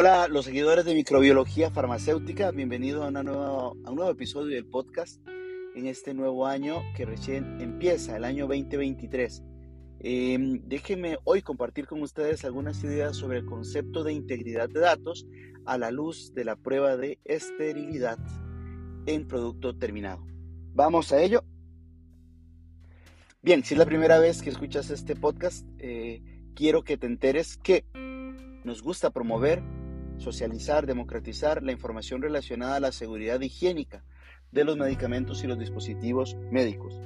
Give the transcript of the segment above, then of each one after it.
Hola, los seguidores de microbiología farmacéutica, bienvenidos a, a un nuevo episodio del podcast en este nuevo año que recién empieza, el año 2023. Em, déjenme hoy compartir con ustedes algunas ideas sobre el concepto de integridad de datos a la luz de la prueba de esterilidad en producto terminado. Vamos a ello. Bien, si es la primera vez que escuchas este podcast, eh, quiero que te enteres que nos gusta promover socializar, democratizar la información relacionada a la seguridad higiénica de los medicamentos y los dispositivos médicos,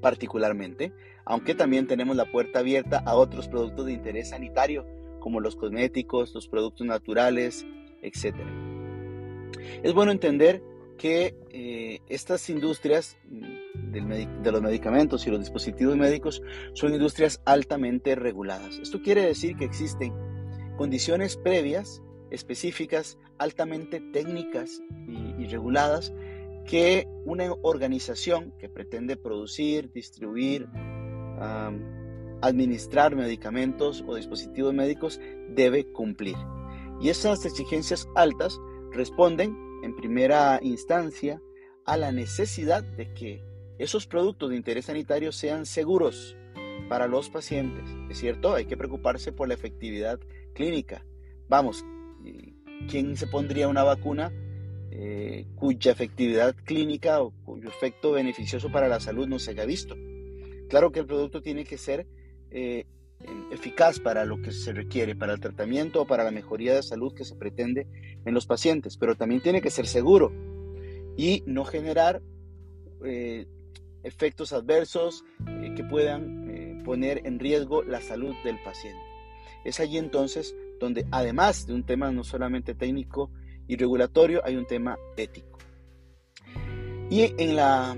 particularmente, aunque también tenemos la puerta abierta a otros productos de interés sanitario, como los cosméticos, los productos naturales, etc. Es bueno entender que eh, estas industrias mm, de los medicamentos y los dispositivos médicos son industrias altamente reguladas. Esto quiere decir que existen condiciones previas específicas, altamente técnicas y, reguladas que una organización que pretende producir, distribuir, administrar medicamentos o dispositivos médicos debe cumplir. Y esas exigencias altas responden en primera instancia a la necesidad de que esos productos de interés sanitario sean seguros para los pacientes. Es cierto, hay que preocuparse por la efectividad clínica. Vamos, ¿quién se pondría una vacuna eh, cuya efectividad clínica o cuyo efecto beneficioso para la salud no se haya visto? Claro que el producto tiene que ser eh, eficaz para lo que se requiere, para el tratamiento o para la mejoría de salud que se pretende en los pacientes, pero también tiene que ser seguro y no generar eh, efectos adversos que puedan poner en riesgo la salud del paciente. Es allí entonces donde además de un tema no solamente técnico y regulatorio, hay un tema ético. Y en la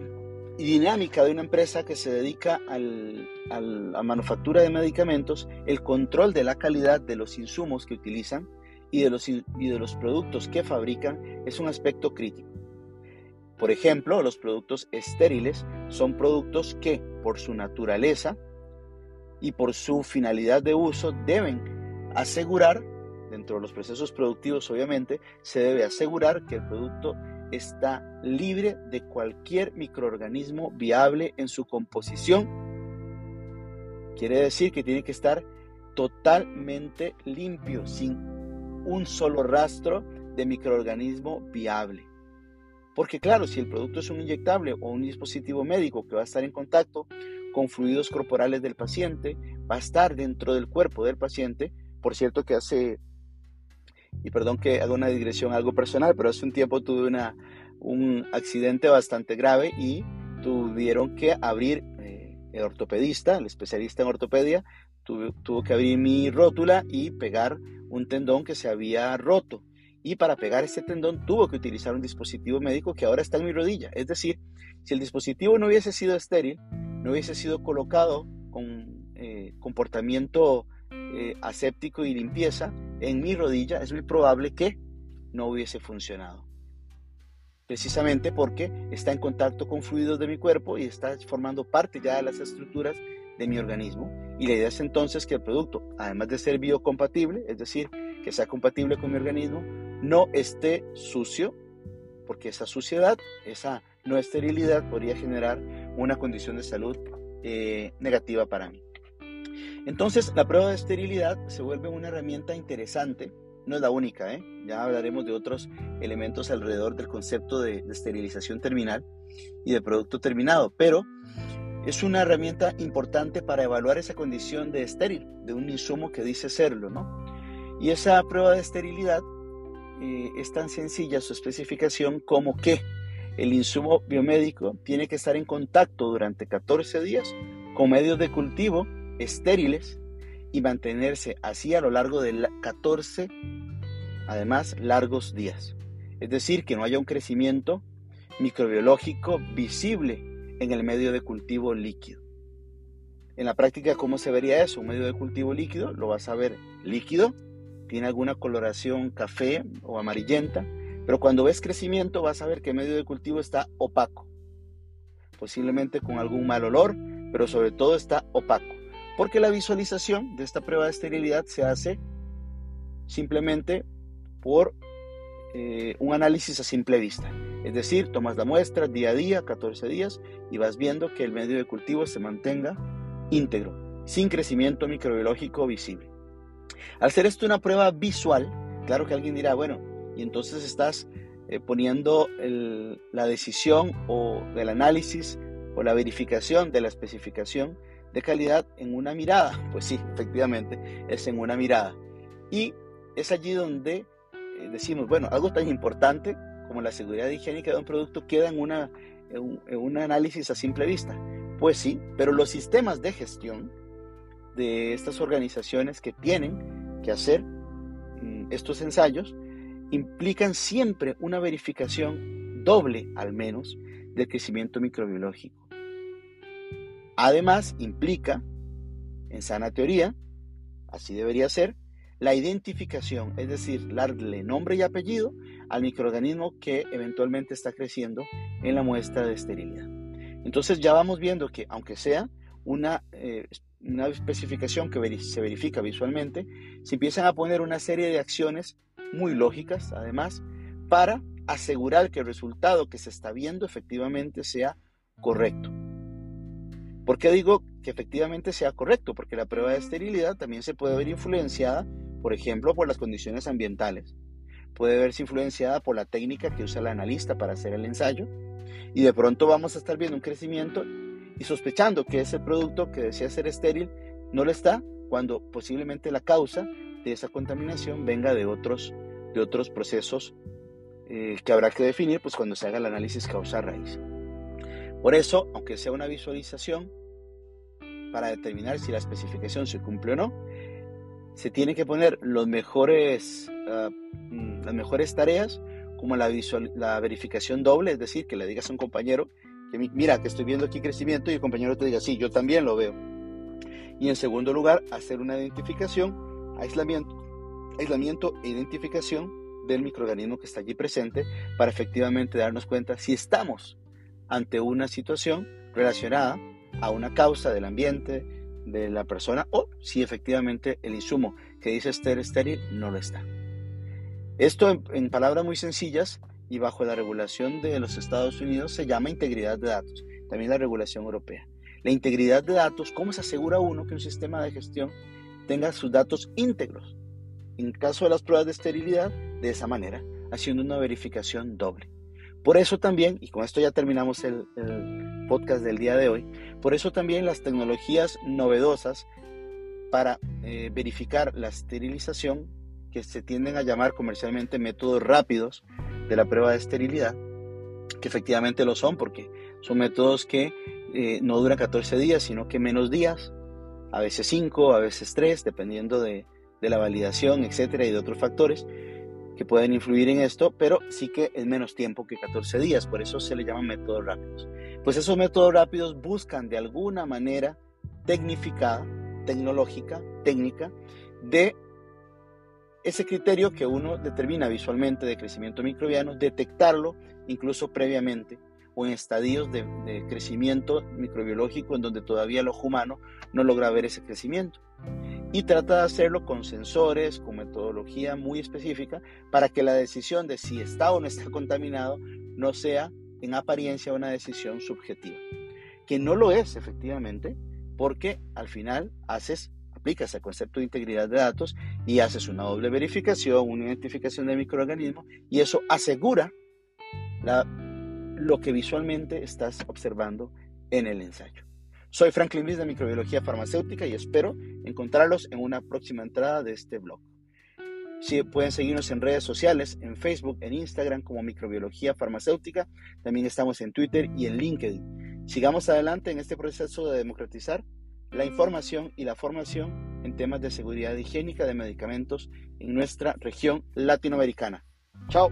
dinámica de una empresa que se dedica a la manufactura de medicamentos, el control de la calidad de los insumos que utilizan y de, los, y de los productos que fabrican es un aspecto crítico. Por ejemplo, los productos estériles son productos que, por su naturaleza y por su finalidad de uso, deben asegurar, dentro de los procesos productivos obviamente, se debe asegurar que el producto está libre de cualquier microorganismo viable en su composición. Quiere decir que tiene que estar totalmente limpio, sin un solo rastro de microorganismo viable. Porque claro, si el producto es un inyectable o un dispositivo médico que va a estar en contacto con fluidos corporales del paciente, va a estar dentro del cuerpo del paciente, por cierto que hace, y perdón que haga una digresión algo personal, pero hace un tiempo tuve una, un accidente bastante grave y tuvieron que abrir, eh, el ortopedista, el especialista en ortopedia, tuvo, tuvo que abrir mi rótula y pegar un tendón que se había roto. Y para pegar ese tendón tuvo que utilizar un dispositivo médico que ahora está en mi rodilla. Es decir, si el dispositivo no hubiese sido estéril, no hubiese sido colocado con eh, comportamiento eh, aséptico y limpieza en mi rodilla, es muy probable que no hubiese funcionado. Precisamente porque está en contacto con fluidos de mi cuerpo y está formando parte ya de las estructuras de mi organismo. Y la idea es entonces que el producto, además de ser biocompatible, es decir, que sea compatible con mi organismo, no esté sucio, porque esa suciedad, esa no esterilidad podría generar una condición de salud eh, negativa para mí. Entonces, la prueba de esterilidad se vuelve una herramienta interesante, no es la única, ¿eh? ya hablaremos de otros elementos alrededor del concepto de, esterilización terminal y de producto terminado, pero es una herramienta importante para evaluar esa condición de estéril, de un insumo que dice serlo, ¿no? Y esa prueba de esterilidad eh, es tan sencilla su especificación como que el insumo biomédico tiene que estar en contacto durante 14 días con medios de cultivo estériles y mantenerse así a lo largo de 14, además, largos días. Es decir, que no haya un crecimiento microbiológico visible en el medio de cultivo líquido. En la práctica, ¿cómo se vería eso? Un medio de cultivo líquido, lo vas a ver líquido, tiene alguna coloración café o amarillenta, pero cuando ves crecimiento vas a ver que el medio de cultivo está opaco, posiblemente con algún mal olor, pero sobre todo está opaco. Porque la visualización de esta prueba de esterilidad se hace simplemente por eh, un análisis a simple vista. Es decir, tomas la muestra día a día, 14 días, y vas viendo que el medio de cultivo se mantenga íntegro, sin crecimiento microbiológico visible. Al ser esto una prueba visual, claro que alguien dirá, bueno, y entonces estás eh, poniendo la decisión o el análisis o la verificación de la especificación de calidad en una mirada. Pues sí, efectivamente, es en una mirada. Y es allí donde eh, decimos, bueno, algo tan importante como la seguridad higiénica de un producto queda en, una, en un análisis a simple vista. Pues sí, pero los sistemas de gestión de estas organizaciones que tienen que hacer mm, estos ensayos implican siempre una verificación doble al menos del crecimiento microbiológico. Además, implica, en sana teoría, así debería ser, la identificación, es decir, darle nombre y apellido al microorganismo que eventualmente está creciendo en la muestra de esterilidad. Entonces ya vamos viendo que aunque sea una, eh, una especificación que se verifica visualmente, se empiezan a poner una serie de acciones muy lógicas, además, para asegurar que el resultado que se está viendo efectivamente sea correcto. ¿Por qué digo que efectivamente sea correcto? Porque la prueba de esterilidad también se puede ver influenciada, por ejemplo, por las condiciones ambientales. Puede verse influenciada por la técnica que usa el analista para hacer el ensayo. Y de pronto vamos a estar viendo un crecimiento y sospechando que ese producto que decía ser estéril no lo está, cuando posiblemente la causa de esa contaminación venga de otros, de otros procesos eh, que habrá que definir pues, cuando se haga el análisis causa-raíz. Por eso, aunque sea una visualización, para determinar si la especificación se cumple o no, se tiene que poner mejores, ah, mm, las mejores tareas, como la, la verificación doble, es decir, que le digas a un compañero que mira, que estoy viendo aquí crecimiento y el compañero te diga, sí, yo también lo veo. Y en segundo lugar, hacer una identificación aislamiento, aislamiento e identificación del microorganismo que está allí presente para efectivamente darnos cuenta si estamos ante una situación relacionada a una causa del ambiente, de la persona o si efectivamente el insumo que dice estar estéril no lo está. Esto en, en, palabras muy sencillas y bajo la regulación de los Estados Unidos se llama integridad de datos, también la regulación europea. La integridad de datos, ¿cómo se asegura uno que un sistema de gestión tenga sus datos íntegros. En caso de las pruebas de esterilidad, de esa manera, haciendo una verificación doble. Por eso también, y con esto ya terminamos el, podcast del día de hoy, por eso también las tecnologías novedosas para eh, verificar la esterilización, que se tienden a llamar comercialmente métodos rápidos de la prueba de esterilidad, que efectivamente lo son porque son métodos que eh, no duran 14 días, sino que menos días, a veces 5, a veces 3, dependiendo de, la validación, etcétera, y de otros factores que pueden influir en esto, pero sí que es menos tiempo que 14 días, por eso se le llaman métodos rápidos. Pues esos métodos rápidos buscan de alguna manera tecnificada, tecnológica, técnica, de ese criterio que uno determina visualmente de crecimiento microbiano, detectarlo incluso previamente o en estadios de, crecimiento microbiológico en donde todavía el ojo humano no logra ver ese crecimiento. Y trata de hacerlo con sensores, con metodología muy específica, para que la decisión de si está o no está contaminado no sea en apariencia una decisión subjetiva. Que no lo es efectivamente, porque al final haces aplicas el concepto de integridad de datos y haces una doble verificación, una identificación del microorganismo y eso asegura lo que visualmente estás observando en el ensayo. Soy Franklin Luis de Microbiología Farmacéutica y espero encontrarlos en una próxima entrada de este blog. Si pueden seguirnos en redes sociales, en Facebook, en Instagram como Microbiología Farmacéutica, también estamos en Twitter y en LinkedIn. Sigamos adelante en este proceso de democratizar la información y la formación en temas de seguridad higiénica de medicamentos en nuestra región latinoamericana. Chao.